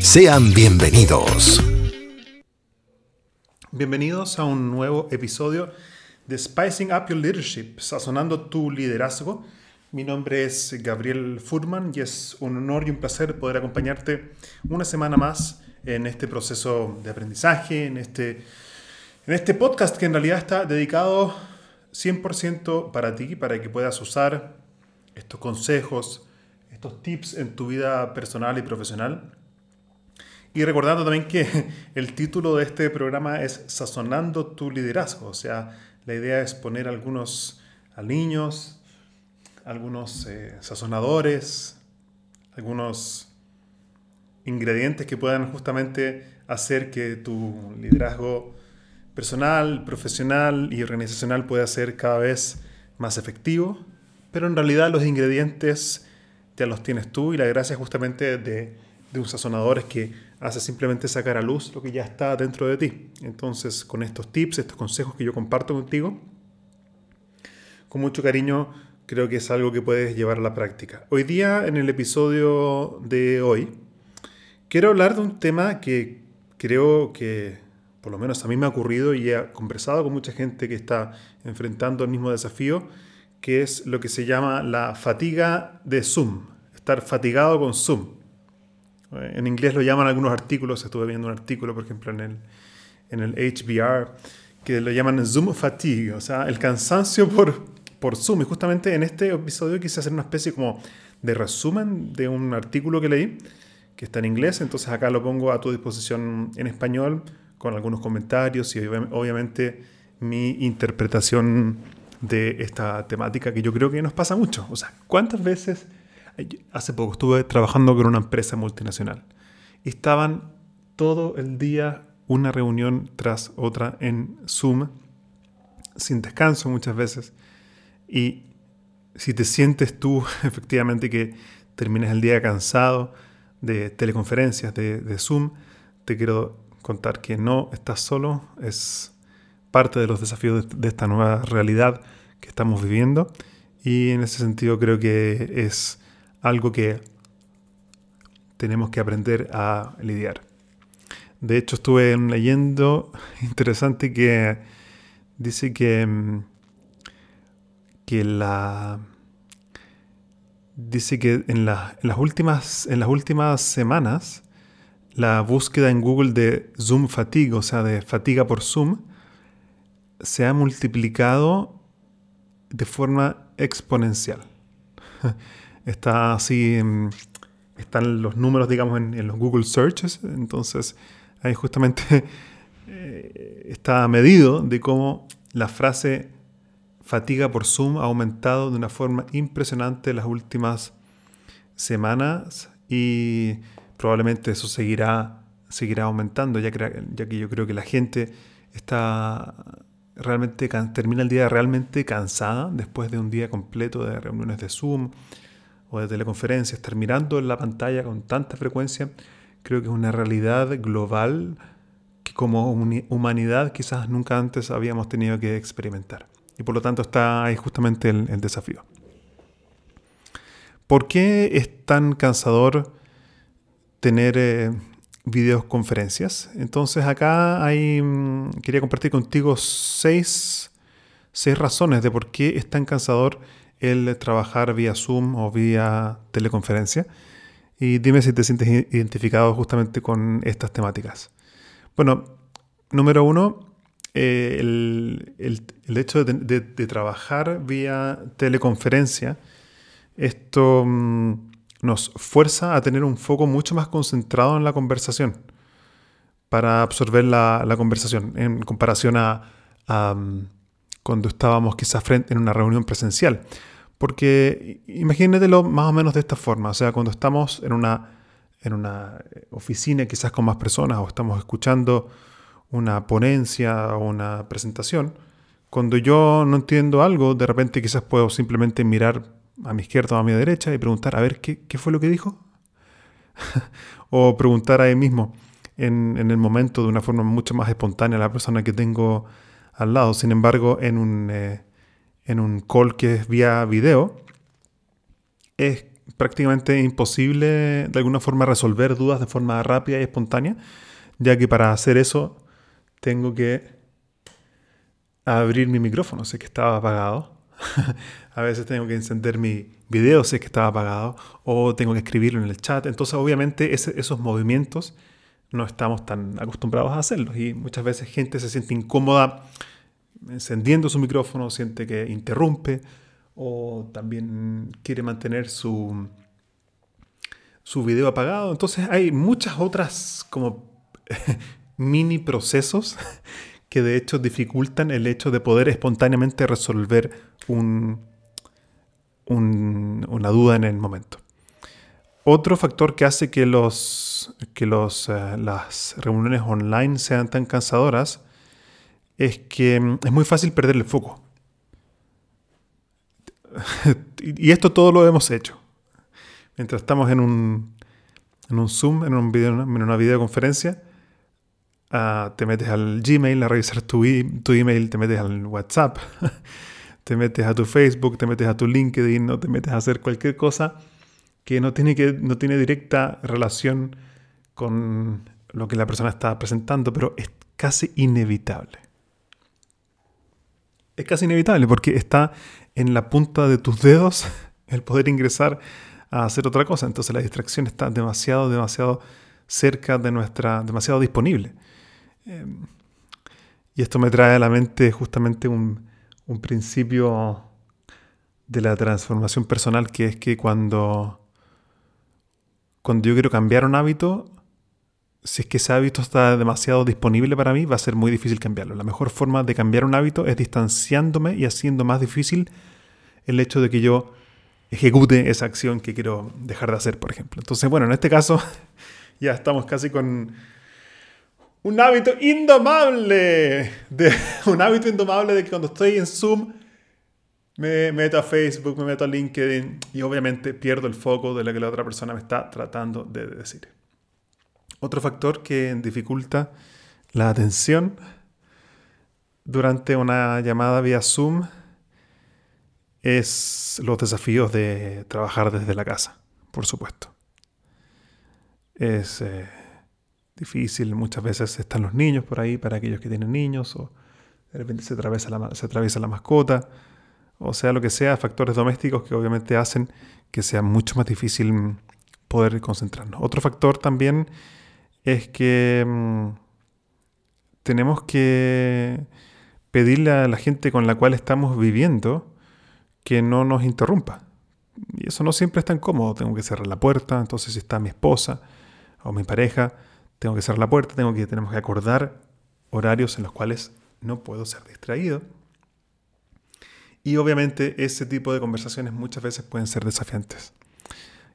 Sean bienvenidos. Bienvenidos a un nuevo episodio de Spicing Up Your Leadership, sazonando tu liderazgo. Mi nombre es Gabriel Furman y es un honor y un placer poder acompañarte una semana más en este proceso de aprendizaje, en este, en este podcast que en realidad está dedicado 100% para ti, para que puedas usar estos consejos, estos tips en tu vida personal y profesional y recordando también que el título de este programa es Sazonando tu liderazgo. O sea, la idea es poner algunos aliños, algunos eh, sazonadores, algunos ingredientes que puedan justamente hacer que tu liderazgo personal, profesional y organizacional pueda ser cada vez más efectivo. Pero en realidad los ingredientes ya los tienes tú y la gracia justamente de, de un sazonador es que hace simplemente sacar a luz lo que ya está dentro de ti. Entonces, con estos tips, estos consejos que yo comparto contigo, con mucho cariño, creo que es algo que puedes llevar a la práctica. Hoy día, en el episodio de hoy, quiero hablar de un tema que creo que, por lo menos a mí me ha ocurrido y he conversado con mucha gente que está enfrentando el mismo desafío, que es lo que se llama la fatiga de Zoom, estar fatigado con Zoom. En inglés lo llaman algunos artículos, estuve viendo un artículo, por ejemplo, en el, en el HBR, que lo llaman Zoom fatigue, o sea, el cansancio por, por Zoom. Y justamente en este episodio quise hacer una especie como de resumen de un artículo que leí, que está en inglés, entonces acá lo pongo a tu disposición en español, con algunos comentarios y obviamente mi interpretación de esta temática que yo creo que nos pasa mucho. O sea, ¿cuántas veces Hace poco estuve trabajando con una empresa multinacional estaban todo el día una reunión tras otra en Zoom, sin descanso muchas veces. Y si te sientes tú efectivamente que terminas el día cansado de teleconferencias, de, Zoom, te quiero contar que no estás solo, es parte de los desafíos de, de esta nueva realidad que estamos viviendo. Y en ese sentido creo que es algo que tenemos que aprender a lidiar. De hecho, estuve leyendo interesante que dice que, mm, que la dice que en, las últimas, en las últimas semanas la búsqueda en Google de Zoom fatigue, o sea, de fatiga por Zoom, se ha multiplicado de forma exponencial. está así, están los números, digamos, en, los Google Searches, entonces ahí justamente eh, está medido de cómo la frase fatiga por Zoom ha aumentado de una forma impresionante en las últimas semanas y probablemente eso seguirá, seguirá aumentando, ya que, ya que yo creo que la gente está realmente termina el día realmente cansada después de un día completo de reuniones de Zoom, o de teleconferencia, estar mirando en la pantalla con tanta frecuencia, creo que es una realidad global que como humanidad quizás nunca antes habíamos tenido que experimentar. Y por lo tanto está ahí justamente el, desafío. ¿Por qué es tan cansador tener eh, videoconferencias? Entonces acá mm, quería compartir contigo seis, seis razones de por qué es tan cansador el trabajar vía Zoom o vía teleconferencia. Y dime si te sientes identificado justamente con estas temáticas. Bueno, número uno, eh, el, el, hecho de, trabajar vía teleconferencia, esto mm, nos fuerza a tener un foco mucho más concentrado en la conversación para absorber la, la conversación en comparación a, mm, cuando estábamos quizás frente en una reunión presencial. Porque imagínatelo más o menos de esta forma, o sea, cuando estamos en una, en una oficina quizás con más personas o estamos escuchando una ponencia o una presentación, cuando yo no entiendo algo, de repente quizás puedo simplemente mirar a mi izquierda o a mi derecha y preguntar, a ver, ¿qué, qué fue lo que dijo? o preguntar ahí mismo, en, en, el momento, de una forma mucho más espontánea, a la persona que tengo al lado. Sin embargo, en un, eh, en un call que es vía video, es prácticamente imposible de alguna forma resolver dudas de forma rápida y espontánea, ya que para hacer eso tengo que abrir mi micrófono, sé que estaba apagado. a veces tengo que encender mi video, sé que estaba apagado, o tengo que escribirlo en el chat. Entonces, obviamente, esos movimientos no estamos tan acostumbrados a hacerlos y muchas veces gente se siente incómoda encendiendo su micrófono, siente que interrumpe o también quiere mantener su, su video apagado. Entonces hay muchas otras como mini procesos que de hecho dificultan el hecho de poder espontáneamente resolver un, una duda en el momento. Otro factor que hace que, los, que los, eh, las reuniones online sean tan cansadoras es que mm, es muy fácil perder el foco. y esto todo lo hemos hecho. Mientras estamos en un, en un Zoom, en, una videoconferencia, uh, te metes al Gmail a revisar tu, tu email, te metes al WhatsApp, te metes a tu Facebook, te metes a tu LinkedIn, no te metes a hacer cualquier cosa que no tiene, que, no tiene directa relación con lo que la persona está presentando, pero es casi inevitable. Es casi inevitable porque está en la punta de tus dedos el poder ingresar a hacer otra cosa. Entonces la distracción está demasiado, demasiado cerca de nuestra, demasiado disponible. Em, y esto me trae a la mente justamente un, un principio de la transformación personal que es que cuando cuando yo quiero cambiar un hábito, si es que ese hábito está demasiado disponible para mí, va a ser muy difícil cambiarlo. La mejor forma de cambiar un hábito es distanciándome y haciendo más difícil el hecho de que yo ejecute esa acción que quiero dejar de hacer, por ejemplo. Entonces, bueno, en este caso ya estamos casi con un hábito indomable, de, un hábito indomable de que cuando estoy en Zoom me meto a Facebook, me meto a LinkedIn y obviamente pierdo el foco de lo que la otra persona me está tratando de decir. Otro factor que dificulta la atención durante una llamada vía Zoom es los desafíos de trabajar desde la casa, por supuesto. Es eh, difícil, muchas veces están los niños por ahí para aquellos que tienen niños o de repente se atraviesa se atraviesa la mascota o sea lo que sea, factores domésticos que obviamente hacen que sea mucho más difícil poder concentrarnos. Otro factor también es que mm, tenemos que pedirle a la gente con la cual estamos viviendo que no nos interrumpa. Y eso no siempre es tan cómodo. Tengo que cerrar la puerta, entonces si está mi esposa o mi pareja, tengo que cerrar la puerta, tengo que, tenemos que acordar horarios en los cuales no puedo ser distraído. Y obviamente ese tipo de conversaciones muchas veces pueden ser desafiantes.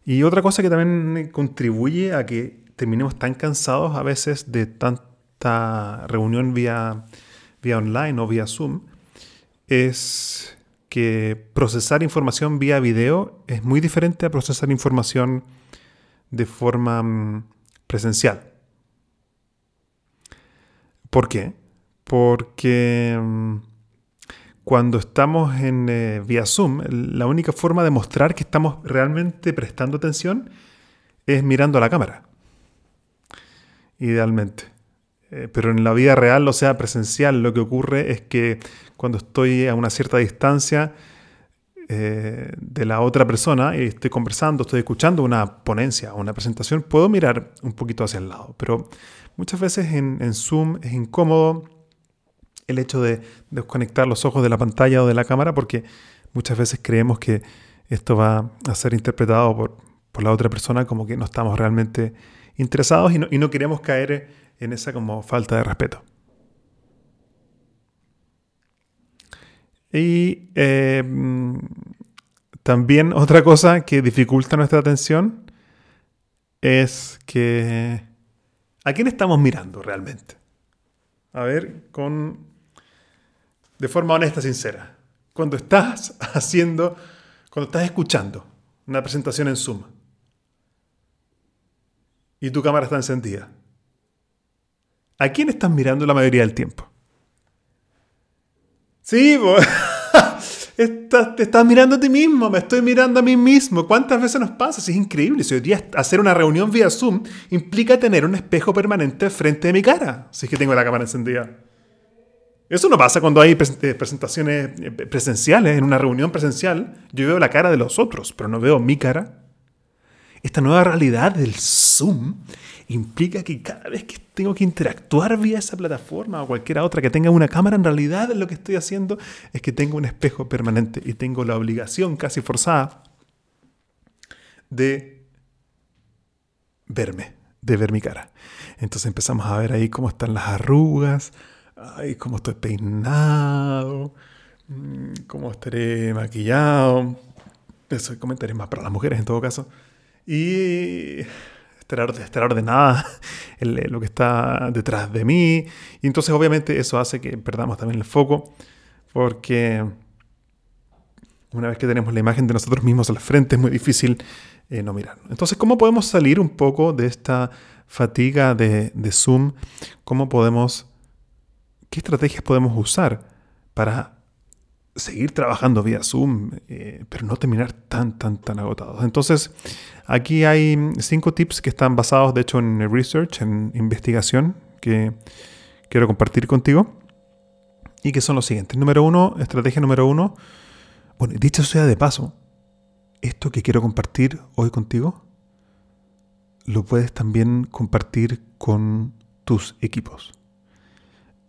Y otra cosa que también contribuye a que terminemos tan cansados a veces de tanta reunión vía, vía online o vía Zoom es que procesar información vía video es muy diferente a procesar información de forma mm, presencial. ¿Por qué? Porque mm, cuando estamos en eh, vía Zoom, la única forma de mostrar que estamos realmente prestando atención es mirando a la cámara. Idealmente. Eh, pero en la vida real, o sea, presencial, lo que ocurre es que cuando estoy a una cierta distancia eh, de la otra persona y estoy conversando, estoy escuchando una ponencia o una presentación, puedo mirar un poquito hacia el lado. Pero muchas veces en, en Zoom es incómodo el hecho de desconectar los ojos de la pantalla o de la cámara porque muchas veces creemos que esto va a ser interpretado por, por la otra persona como que no estamos realmente interesados y no, y queremos caer en esa como falta de respeto. Y eh, también otra cosa que dificulta nuestra atención es que... ¿A quién estamos mirando realmente? A ver, con... De forma honesta, sincera. Cuando estás haciendo, cuando estás escuchando una presentación en Zoom y tu cámara está encendida, ¿a quién estás mirando la mayoría del tiempo? Sí, te estás mirando a ti mismo, me estoy mirando a mí mismo. ¿Cuántas veces nos pasa? es increíble. Si hoy día hacer una reunión vía Zoom implica tener un espejo permanente frente de mi cara, si es que tengo la cámara encendida. Eso no pasa cuando hay eh, presentaciones eh, presenciales, en una reunión presencial. Yo veo la cara de los otros, pero no veo mi cara. Esta nueva realidad del Zoom implica que cada vez que tengo que interactuar vía esa plataforma o cualquier otra que tenga una cámara, en realidad lo que estoy haciendo es que tengo un espejo permanente y tengo la obligación casi forzada de verme, de ver mi cara. Entonces empezamos a ver ahí cómo están las arrugas, ay, cómo estoy peinado, mm, cómo estaré maquillado. Eso comentaré más para las mujeres en todo caso. Y estar, ordenada lo que está detrás de mí. Y entonces obviamente eso hace que perdamos también el foco, porque una vez que tenemos la imagen de nosotros mismos al frente es muy difícil eh, no mirar. Entonces, ¿cómo podemos salir un poco de esta fatiga de, de Zoom? ¿Cómo podemos, qué estrategias podemos usar para seguir trabajando vía Zoom, eh, pero no terminar tan, tan, tan agotados. Entonces, aquí hay cinco tips que están basados, de hecho, en research, en investigación, que quiero compartir contigo, y que son los siguientes. Número uno, estrategia número uno, bueno, dicho sea de paso, esto que quiero compartir hoy contigo, lo puedes también compartir con tus equipos.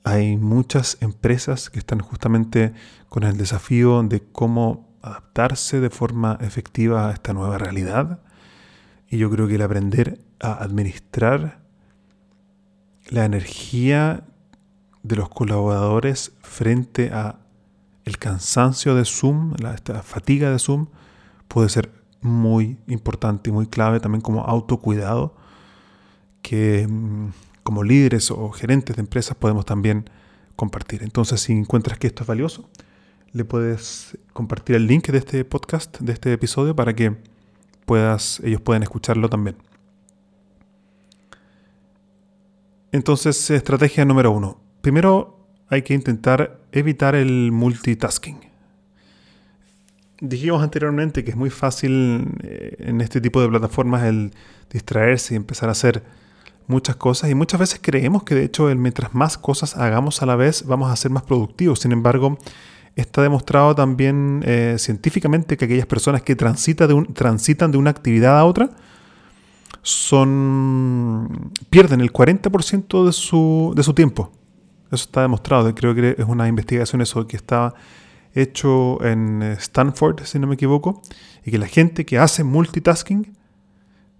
Hay muchas empresas que están justamente con el desafío de cómo adaptarse de forma efectiva a esta nueva realidad. Y yo creo que el aprender a administrar la energía de los colaboradores frente a el cansancio de Zoom, la esta fatiga de Zoom, puede ser muy importante y muy clave también como autocuidado que mm, como líderes o gerentes de empresas podemos también compartir. Entonces, si encuentras que esto es valioso, le puedes compartir el link de este podcast, de este episodio, para que puedas, ellos puedan escucharlo también. Entonces, estrategia número uno. Primero hay que intentar evitar el multitasking. Dijimos anteriormente que es muy fácil eh, en este tipo de plataformas el distraerse y empezar a hacer muchas cosas y muchas veces creemos que de hecho mientras más cosas hagamos a la vez vamos a ser más productivos. Sin embargo, está demostrado también eh, científicamente que aquellas personas que transitan de una actividad a otra son pierden el 40% de su, de su tiempo. Eso está demostrado. Creo que es una investigación eso que está hecho en Stanford, si no me equivoco, y que la gente que hace multitasking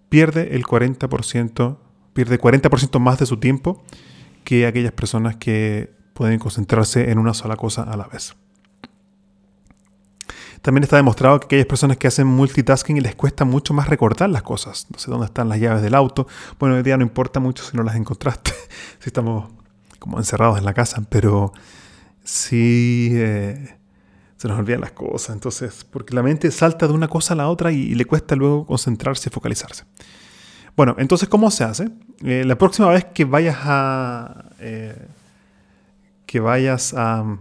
pierde el 40% pierde 40% más de su tiempo que aquellas personas que pueden concentrarse en una sola cosa a la vez. También está demostrado que aquellas personas que hacen multitasking les cuesta mucho más recordar las cosas. No sé dónde están las llaves del auto. Bueno, hoy día no importa mucho si no las encontraste, si estamos como encerrados en la casa, pero sí eh, se nos olvidan las cosas. Entonces, porque la mente salta de una cosa a la otra y le cuesta luego concentrarse y focalizarse. Bueno, entonces, ¿cómo se hace? Eh, la próxima vez que vayas a. Eh, que vayas a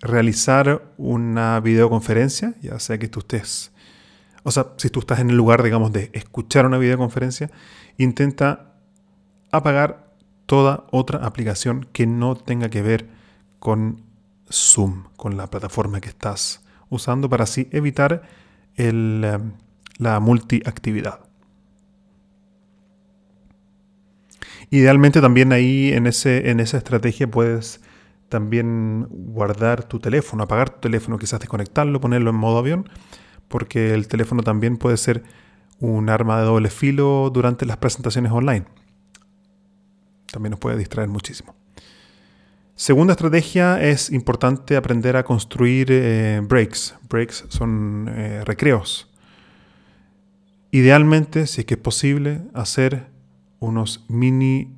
realizar una videoconferencia, ya sea que tú estés. O sea, si tú estás en el lugar, digamos, de escuchar una videoconferencia, intenta apagar toda otra aplicación que no tenga que ver con Zoom, con la plataforma que estás usando, para así evitar eh, la multiactividad. Idealmente también ahí en, ese, en esa estrategia puedes También guardar tu teléfono, apagar tu teléfono, quizás desconectarlo, ponerlo en modo avión, porque el teléfono también puede ser un arma de doble filo durante las presentaciones online. También nos puede distraer muchísimo. Segunda estrategia es importante aprender a construir eh, breaks. Breaks son eh, recreos. Idealmente, si es que es posible, hacer unos mini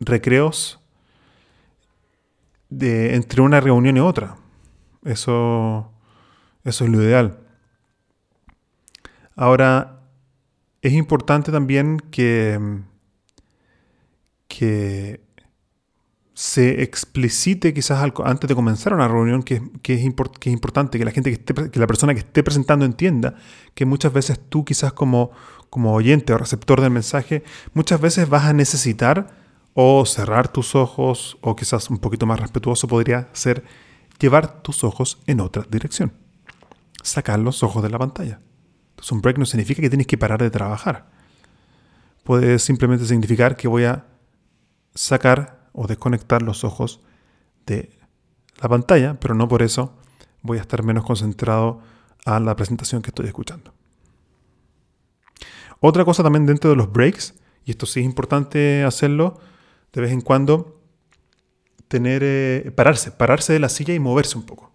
recreos de, entre una reunión y otra. Eso, eso es lo ideal. Ahora, es importante también que, que se explicite quizás antes de comenzar una reunión que, es, que es importante, que la gente que, esté, que la persona que esté presentando entienda que muchas veces tú quizás como, como oyente o receptor del mensaje, muchas veces vas a necesitar o cerrar tus ojos o quizás un poquito más respetuoso podría ser llevar tus ojos en otra dirección. Sacar los ojos de la pantalla. Entonces un break no significa que tienes que parar de trabajar. Puede simplemente significar que voy a sacar o desconectar los ojos de la pantalla, pero no por eso voy a estar menos concentrado a la presentación que estoy escuchando. Otra cosa también dentro de los breaks, y esto sí es importante hacerlo de vez en cuando, tener eh, pararse, pararse de la silla y moverse un poco.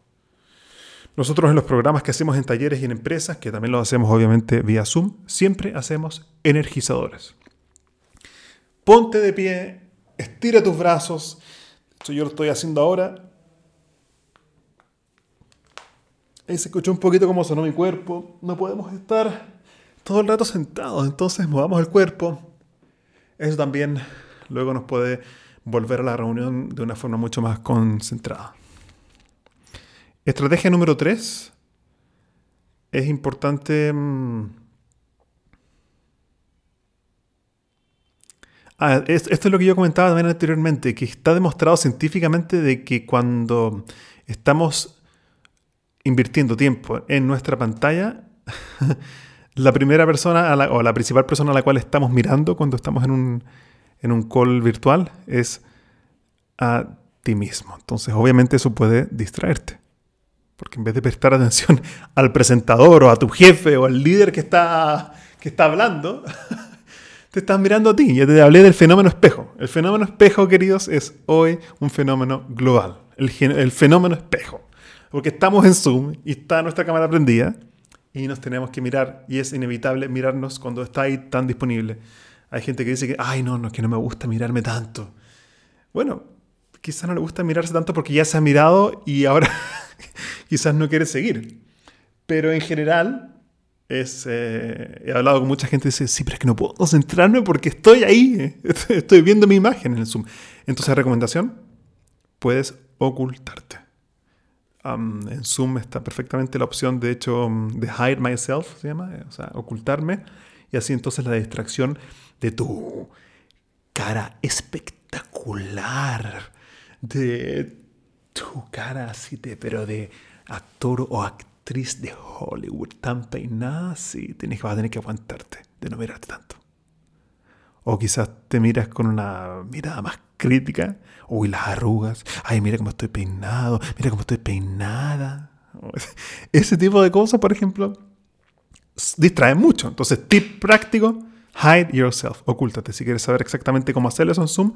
Nosotros en los programas que hacemos en talleres y en empresas, que también lo hacemos obviamente vía Zoom, siempre hacemos energizadores. Ponte de pie, Estira tus brazos. Esto yo lo estoy haciendo ahora. Ahí se escuchó un poquito cómo sonó mi cuerpo. No podemos estar todo el rato sentados, entonces movamos el cuerpo. Eso también luego nos puede volver a la reunión de una forma mucho más concentrada. Estrategia número 3. Es importante mm, Ah, esto es lo que yo comentaba también anteriormente, que está demostrado científicamente de que cuando estamos invirtiendo tiempo en nuestra pantalla, la primera persona o la principal persona a la cual estamos mirando cuando estamos en un, en un call virtual es a ti mismo. Entonces, obviamente eso puede distraerte. Porque en vez de prestar atención al presentador o a tu jefe o al líder que está, que está hablando, te estás mirando a ti. Ya te hablé del fenómeno espejo. El fenómeno espejo, queridos, es hoy un fenómeno global. El, el fenómeno espejo. Porque estamos en Zoom y está nuestra cámara prendida y nos tenemos que mirar. Y es inevitable mirarnos cuando está ahí tan disponible. Hay gente que dice que, ay, no, no, que no me gusta mirarme tanto. Bueno, quizás no le gusta mirarse tanto porque ya se ha mirado y ahora quizás no quiere seguir. Pero en general, es, eh, he hablado con mucha gente y dice, sí, pero es que no puedo concentrarme porque estoy ahí, estoy viendo mi imagen en el Zoom. Entonces, recomendación, puedes ocultarte. En Zoom está perfectamente la opción, de hecho, de hide myself, se llama, o sea, ocultarme. Y así entonces la distracción de tu cara espectacular, de tu cara así, de, pero de actor o actriz de Hollywood tan peinada, sí, tienes, vas a tener que aguantarte de no mirarte tanto. O quizás te miras con una mirada más crítica. Uy, las arrugas. Ay, mira cómo estoy peinado. Mira cómo estoy peinada. Ese tipo de cosas, por ejemplo, distrae mucho. Entonces, tip práctico, hide yourself. Ocúltate. Si quieres saber exactamente cómo hacerlo en Zoom,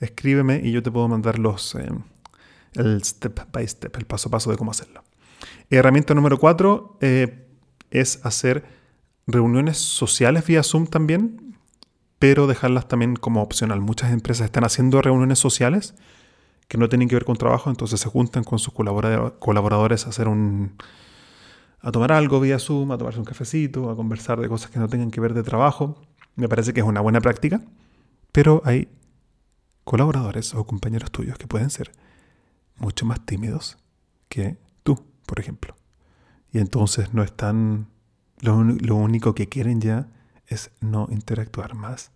escríbeme y yo te puedo mandar los, eh, el step by step, el paso a paso de cómo hacerlo. Herramienta número cuatro eh, es hacer reuniones sociales vía Zoom también, pero dejarlas también como opcional. Muchas empresas están haciendo reuniones sociales que no tienen que ver con trabajo, entonces se juntan con sus colaboradores a hacer un a tomar algo vía Zoom, a tomarse un cafecito, a conversar de cosas que no tengan que ver de trabajo. Me parece que es una buena práctica, pero hay colaboradores o compañeros tuyos que pueden ser mucho más tímidos que por ejemplo. Y entonces no están, lo, lo único que quieren ya es no interactuar más,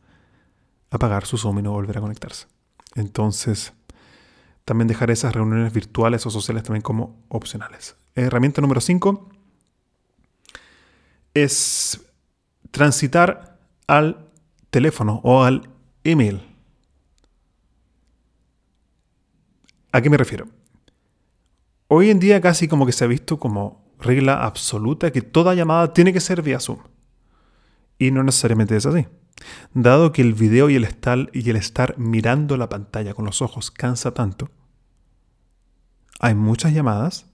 apagar su Zoom y no volver a conectarse. Entonces, también dejar esas reuniones virtuales o sociales también como opcionales. Herramienta número 5 es transitar al teléfono o al email. ¿A qué me refiero? Hoy en día casi como que se ha visto como regla absoluta que toda llamada tiene que ser vía Zoom. Y no necesariamente es así. Dado que el video y el estar, y el estar mirando la pantalla con los ojos cansa tanto, hay muchas llamadas,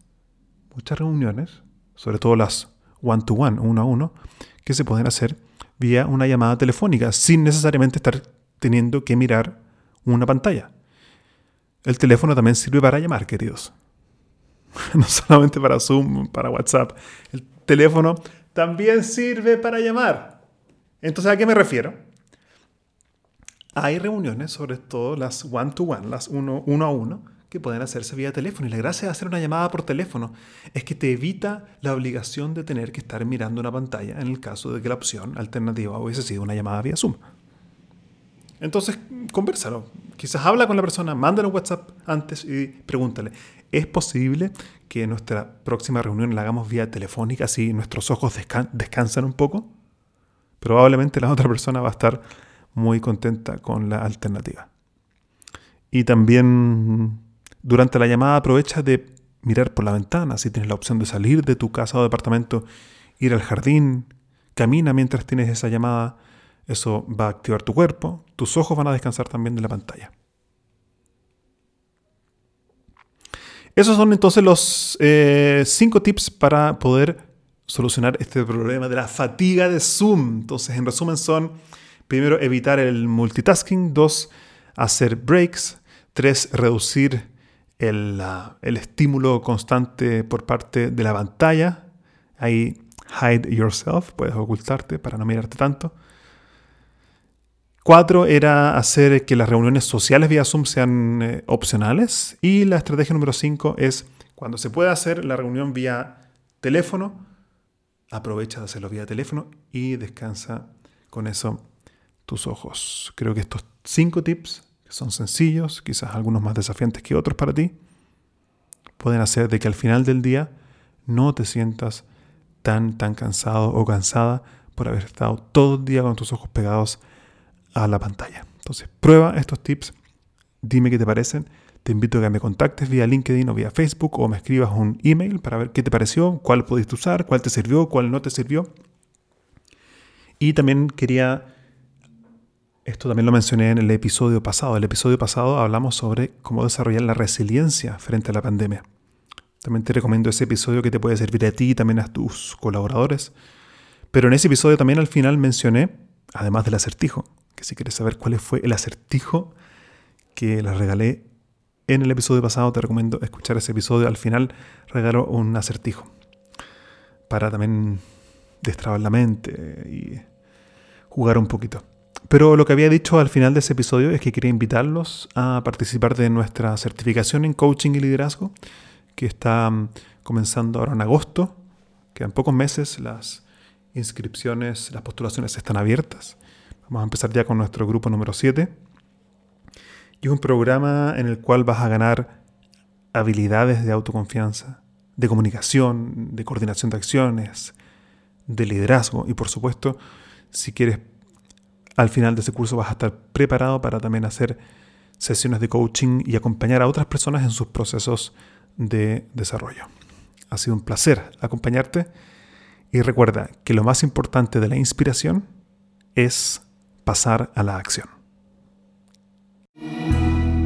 muchas reuniones, sobre todo las one-to-one, uno a uno, que se pueden hacer vía una llamada telefónica, sin necesariamente estar teniendo que mirar una pantalla. El teléfono también sirve para llamar, queridos. No solamente para Zoom, para WhatsApp. El teléfono también sirve para llamar. Entonces, ¿a qué me refiero? Hay reuniones, sobre todo las one-to-one, las uno, a uno, que pueden hacerse vía teléfono. Y la gracia de hacer una llamada por teléfono es que te evita la obligación de tener que estar mirando una pantalla en el caso de que la opción alternativa hubiese sido una llamada vía Zoom. Entonces, conversalo. Quizás habla con la persona, mándale un WhatsApp antes y pregúntale, ¿es posible que nuestra próxima reunión la hagamos vía telefónica si nuestros ojos descansan un poco? Probablemente la otra persona va a estar muy contenta con la alternativa. Y también durante la llamada aprovecha de mirar por la ventana, si tienes la opción de salir de tu casa o departamento, ir al jardín, camina mientras tienes esa llamada, eso va a activar tu cuerpo, tus ojos van a descansar también de la pantalla. Esos son entonces los eh, cinco tips para poder solucionar este problema de la fatiga de Zoom. Entonces, en resumen, son, primero, evitar el multitasking, dos, hacer breaks, tres, reducir el, estímulo constante por parte de la pantalla. Ahí hide yourself, puedes ocultarte para no mirarte tanto. Cuatro era hacer que las reuniones sociales vía Zoom sean eh, opcionales. Y la estrategia número cinco es cuando se pueda hacer la reunión vía teléfono, aprovecha de hacerlo vía teléfono y descansa con eso tus ojos. Creo que estos cinco tips son sencillos, quizás algunos más desafiantes que otros para ti, pueden hacer de que al final del día no te sientas tan, tan cansado o cansada por haber estado todo el día con tus ojos pegados a la pantalla. Entonces, prueba estos tips, dime qué te parecen. Te invito a que me contactes vía LinkedIn o vía Facebook o me escribas un email para ver qué te pareció, cuál pudiste usar, cuál te sirvió, cuál no te sirvió. Y también quería esto también lo mencioné en el episodio pasado. El episodio pasado hablamos sobre cómo desarrollar la resiliencia frente a la pandemia. También te recomiendo ese episodio que te puede servir a ti y también a tus colaboradores. Pero en ese episodio también al final mencioné, además del acertijo, que si quieres saber cuál fue el acertijo que les regalé en el episodio pasado, te recomiendo escuchar ese episodio. Al final regalo un acertijo para también destrabar la mente y jugar un poquito. Pero lo que había dicho al final de ese episodio es que quería invitarlos a participar de nuestra certificación en coaching y liderazgo, que está mm, comenzando ahora en agosto. Quedan pocos meses, las inscripciones, las postulaciones están abiertas. Vamos a empezar ya con nuestro grupo número 7. Y es un programa en el cual vas a ganar habilidades de autoconfianza, de comunicación, de coordinación de acciones, de liderazgo y por supuesto, si quieres al final de ese curso vas a estar preparado para también hacer sesiones de coaching y acompañar a otras personas en sus procesos de desarrollo. Ha sido un placer acompañarte y recuerda que lo más importante de la inspiración es pasar a la acción.